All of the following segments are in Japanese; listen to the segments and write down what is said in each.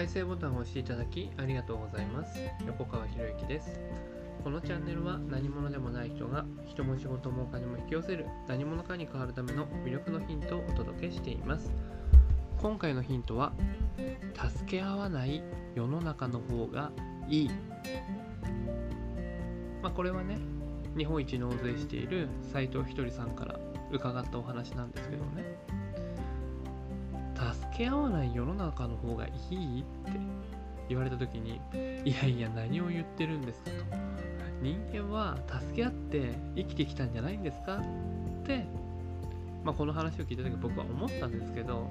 再生ボタンを押していただきありがとうございます。横川博之です。このチャンネルは何者でもない人が人も仕事もお金も引き寄せる何者かに変わるための魅力のヒントをお届けしています。今回のヒントは助け合わない世の中の方がいい。まあこれはね日本一納税している斉藤ひとりさんから伺ったお話なんですけどね。け合わない世の中の方がいいって言われた時にいやいや何を言ってるんですかと。人間は助け合って生きてきたんじゃないんですかって、まあ、この話を聞いた時僕は思ったんですけど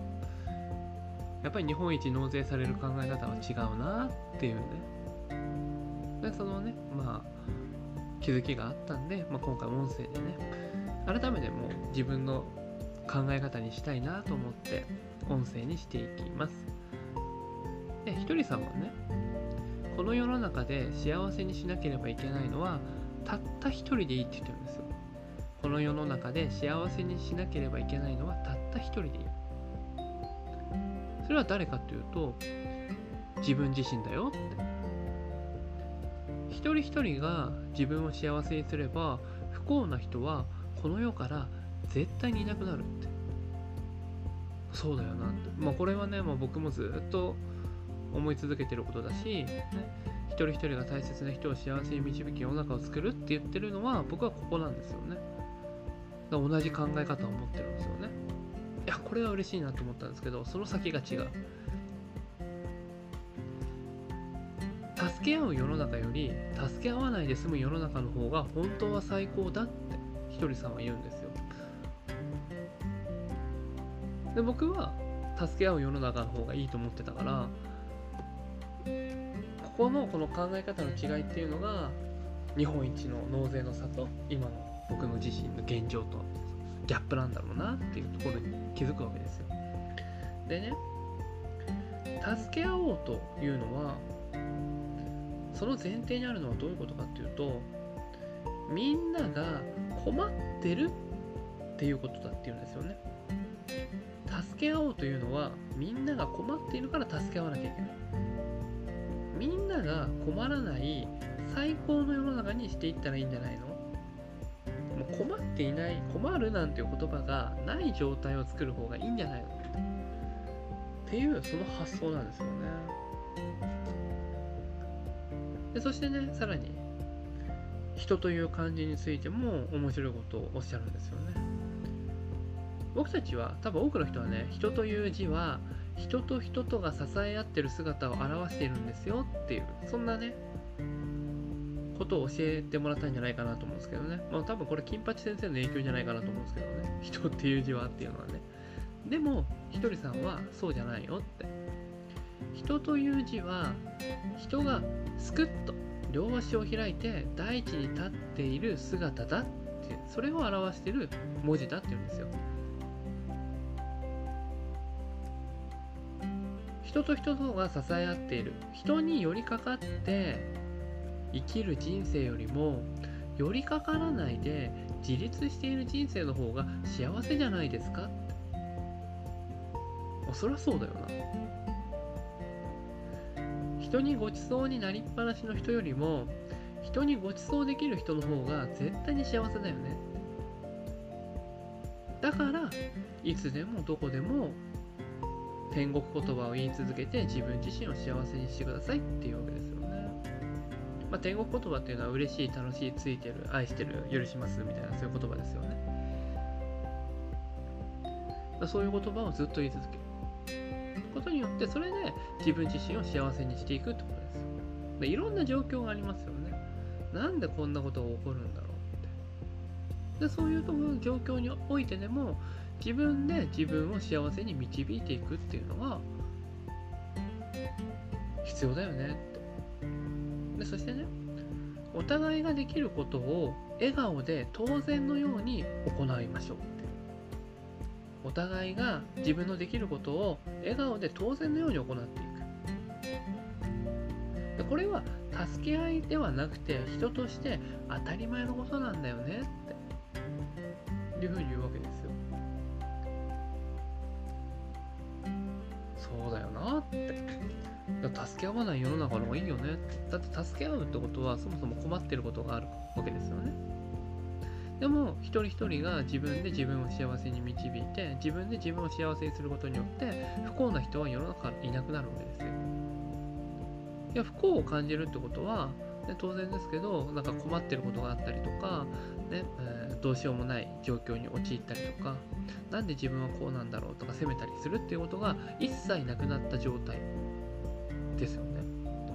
やっぱり日本一納税される考え方は違うなっていうね。でそのねまあ気づきがあったんで、まあ、今回音声でね改めてもう自分の考え方にしたいなと思って音声にしていきます。でひとりさんはねこの世の中で幸せにしなければいけないのはたった一人でいいって言ってるんですよ。この世の中で幸せにしなければいけないのはたった一人でいい。それは誰かというと自分自身だよ。って一人一人が自分を幸せにすれば不幸な人はこの世から絶対にいなくなるって。そうだよなって、まあ、これはね、まあ、僕もずっと思い続けてることだし、ね、一人一人が大切な人を幸せに導き世の中を作るって言ってるのは僕はここなんですよね。同じ考え方を持ってるんですよね。いやこれは嬉しいなと思ったんですけどその先が違う。助け合う世の中より助け合わないで済む世の中の方が本当は最高だってひとりさんは言うんですで僕は助け合う世の中の方がいいと思ってたからここのこの考え方の違いっていうのが日本一の納税の差と今の僕の自身の現状とギャップなんだろうなっていうところに気づくわけですよ。でね助け合おうというのはその前提にあるのはどういうことかっていうとみんなが困ってるっていうことだっていうんですよね。助け合おうというのはみんなが困っているから助け合わなきゃいけない。みんなが困らない最高の世の中にしていったらいいんじゃないの？もう困っていない困るなんていう言葉がない状態を作る方がいいんじゃないの？っていうその発想なんですよね。でそしてねさらに人という漢字についても面白いことをおっしゃるんですよね。僕たちは多分多くの人はね人という字は人と人とが支え合ってる姿を表しているんですよっていうそんなねことを教えてもらったんじゃないかなと思うんですけどね。まあ多分これ金八先生の影響じゃないかなと思うんですけどね。人っていう字はっていうのはね。でもひとりさんはそうじゃないよって。人という字は人がすくっと両足を開いて大地に立っている姿だってそれを表している文字だっていうんですよ。人と人とが支え合っている。人に寄りかかって生きる人生よりも寄りかからないで自立している人生の方が幸せじゃないですか。あそりゃそうだよな。人にごちそうになりっぱなしの人よりも人にごちそうできる人の方が絶対に幸せだよね。だからいつでもどこでも天国言葉を言い続けて自分自身を幸せにしてくださいっていうわけですよね。まあ、天国言葉っていうのは嬉しい、楽しい、ついてる、愛してる、許しますみたいなそういう言葉ですよね。そういう言葉をずっと言い続けることによってそれで自分自身を幸せにしていくってことです。でいろんな状況がありますよね。なんでこんなことが起こるんだろうって。でそういう状況においてでも自分で自分を幸せに導いていくっていうのが必要だよねって。でそしてねお互いができることを笑顔で当然のように行いましょうお互いが自分のできることを笑顔で当然のように行っていく。でこれは助け合いではなくて人として当たり前のことなんだよねっていうふうに言うわけですよ。助け合わない世の中の方がいいよね。だって助け合うってことはそもそも困ってることがあるわけですよね。でも一人一人が自分で自分を幸せに導いて自分で自分を幸せにすることによって不幸な人は世の中いなくなるわけですよ。いや不幸を感じるってことは、ね、当然ですけどなんか困ってることがあったりとか、ねえー、どうしようもない状況に陥ったりとか何で自分はこうなんだろうとか責めたりするっていうことが一切なくなった状態。ですよね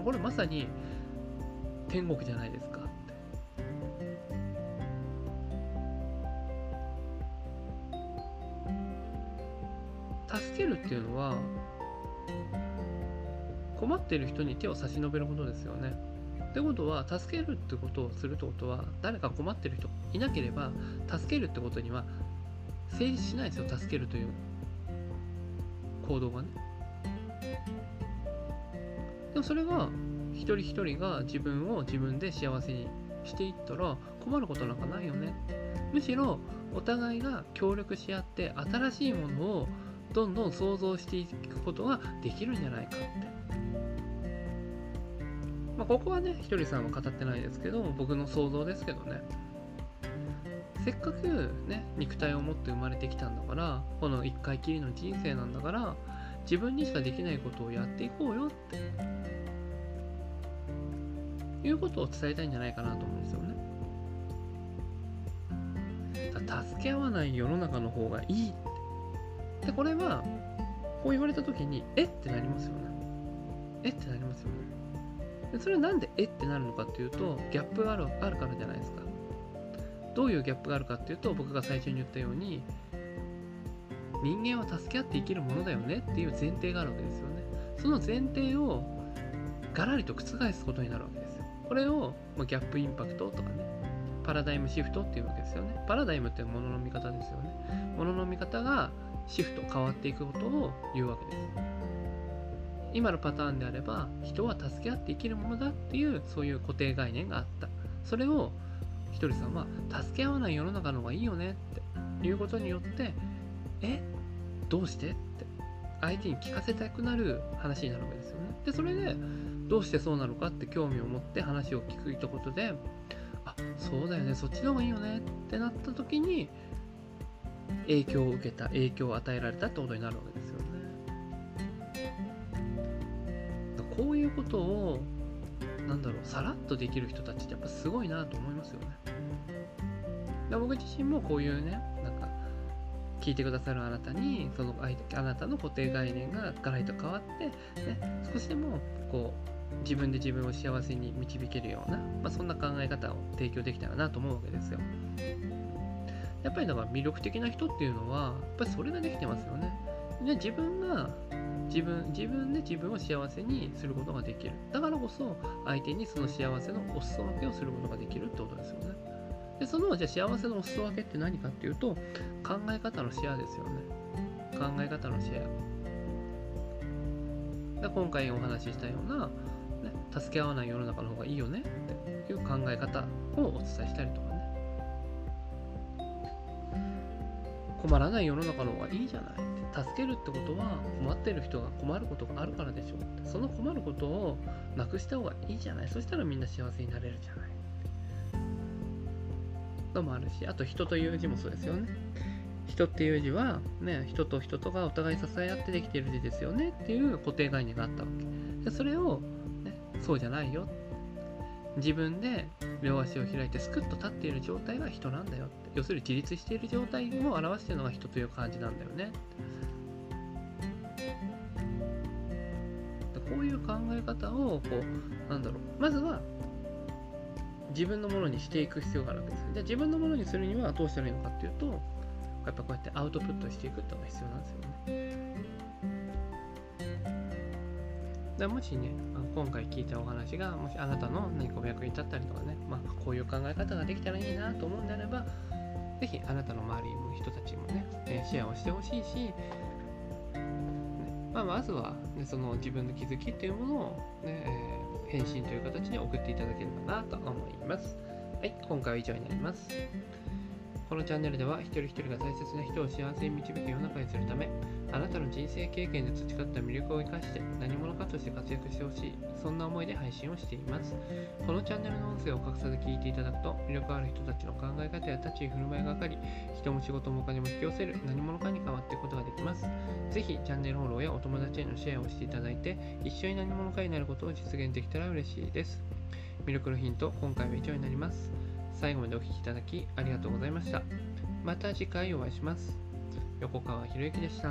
これまさに天国じゃないですか助けるっていうのは困ってる人に手を差し伸べることですよね。ってことは助けるってことをするってことは誰か困ってる人いなければ助けるってことには成立しないですよ助けるという行動がね。でもそれが一人一人が自分を自分で幸せにしていったら困ることなんかないよね。むしろお互いが協力し合って新しいものをどんどん想像していくことができるんじゃないかって。まあ、ここはね、ひとりさんは語ってないですけど、僕の想像ですけどね。せっかくね、肉体を持って生まれてきたんだから、この一回きりの人生なんだから、自分にしかできないことをやっていこうよって。いうことを伝えたいんじゃないかなと思うんですよね。助け合わない世の中の方がいいってで、これは、こう言われた時に、えってなりますよね。えってなりますよね。でそれはなんでえってなるのかっていうと、ギャップがあるあるからじゃないですか。どういうギャップがあるかっていうと、僕が最初に言ったように、人間は助け合って生きるものだよねっていう前提があるわけですよね。その前提をガラリと覆すことになるわけですよ。これを、ま、ギャップインパクトとかね、パラダイムシフトっていうわけですよね。パラダイムっていうものの見方ですよね。ものの見方がシフト変わっていくことを言うわけです今のパターンであれば人は助け合って生きるものだっていうそういう固定概念があったそれをひとりさんは助け合わない世の中の方がいいよねっていうことによってえどうして？って。相手に聞かせたくなる話になるわけですよね。でそれでどうしてそうなのかって興味を持って話を聞くとことであそうだよね。そっちの方がいいよね。ってなった時に影響を受けた影響を与えられたってことになるわけですよね。こういうことをなんだろうさらっとできる人たちってやっぱすごいなと思いますよね。で僕自身もこういうねなん聞いてくださるあなたにそのあなたの固定概念がガラリと変わって、ね、少しでもこう自分で自分を幸せに導けるような、まあ、そんな考え方を提供できたらなと思うわけですよ。やっぱりだから魅力的な人っていうのは、やっぱりそれができてますよね。で自分が自分自分で自分を幸せにすることができる。だからこそ相手にその幸せのお裾分けをすることができるってことですよね。で、そのじゃ幸せのお裾分けって何かっていうと考え方のシェアですよね。考え方のシェア。で今回お話ししたような、ね、助け合わない世の中の方がいいよねっていう考え方をお伝えしたりとかね。困らない世の中の方がいいじゃない。助けるってことは困ってる人が困ることがあるからでしょって。その困ることをなくした方がいいじゃない。そしたらみんな幸せになれるじゃない。のもあるしあと人という字もそうですよね。人っていう字は、ね、人と人とがお互い支え合ってできている字ですよねっていう固定概念があったわけ。でそれを、ね、そうじゃないよ。自分で両足を開いてスクッと立っている状態が人なんだよ要するに自立している状態を表しているのが人という感じなんだよね。こういう考え方をこうなんだろう。まずは自分のものにしていく必要があるわけです。じゃあ自分のものにするにはどうしたらいいのかっていうとやっぱこうやってアウトプットしていくってのが必要なんですよね。だもしね、今回聞いたお話が、もしあなたの何かお役に立ったりとかね、まあ、こういう考え方ができたらいいなと思うんであれば、ぜひあなたの周りの人たちもね、シェアをしてほしいし、ねまあ、まずは、ね、その自分の気づきっていうものを、ねえー、返信という形で送っていただければなと思います。はい、今回は以上になります。このチャンネルでは一人一人が大切な人を幸せに導く世の中にするため、あなたの人生経験で培った魅力を生かして何者かとして活躍してほしいそんな思いで配信をしています。このチャンネルの音声を隠さず聞いていただくと魅力ある人たちの考え方や立ち居振る舞いが分かり人も仕事もお金も引き寄せる何者かに変わっていくことができます。ぜひチャンネルフォローやお友達へのシェアをしていただいて一緒に何者かになることを実現できたら嬉しいです。魅力のヒント今回は以上になります。最後までお聴きいただきありがとうございました。また次回お会いします。横川博之でした。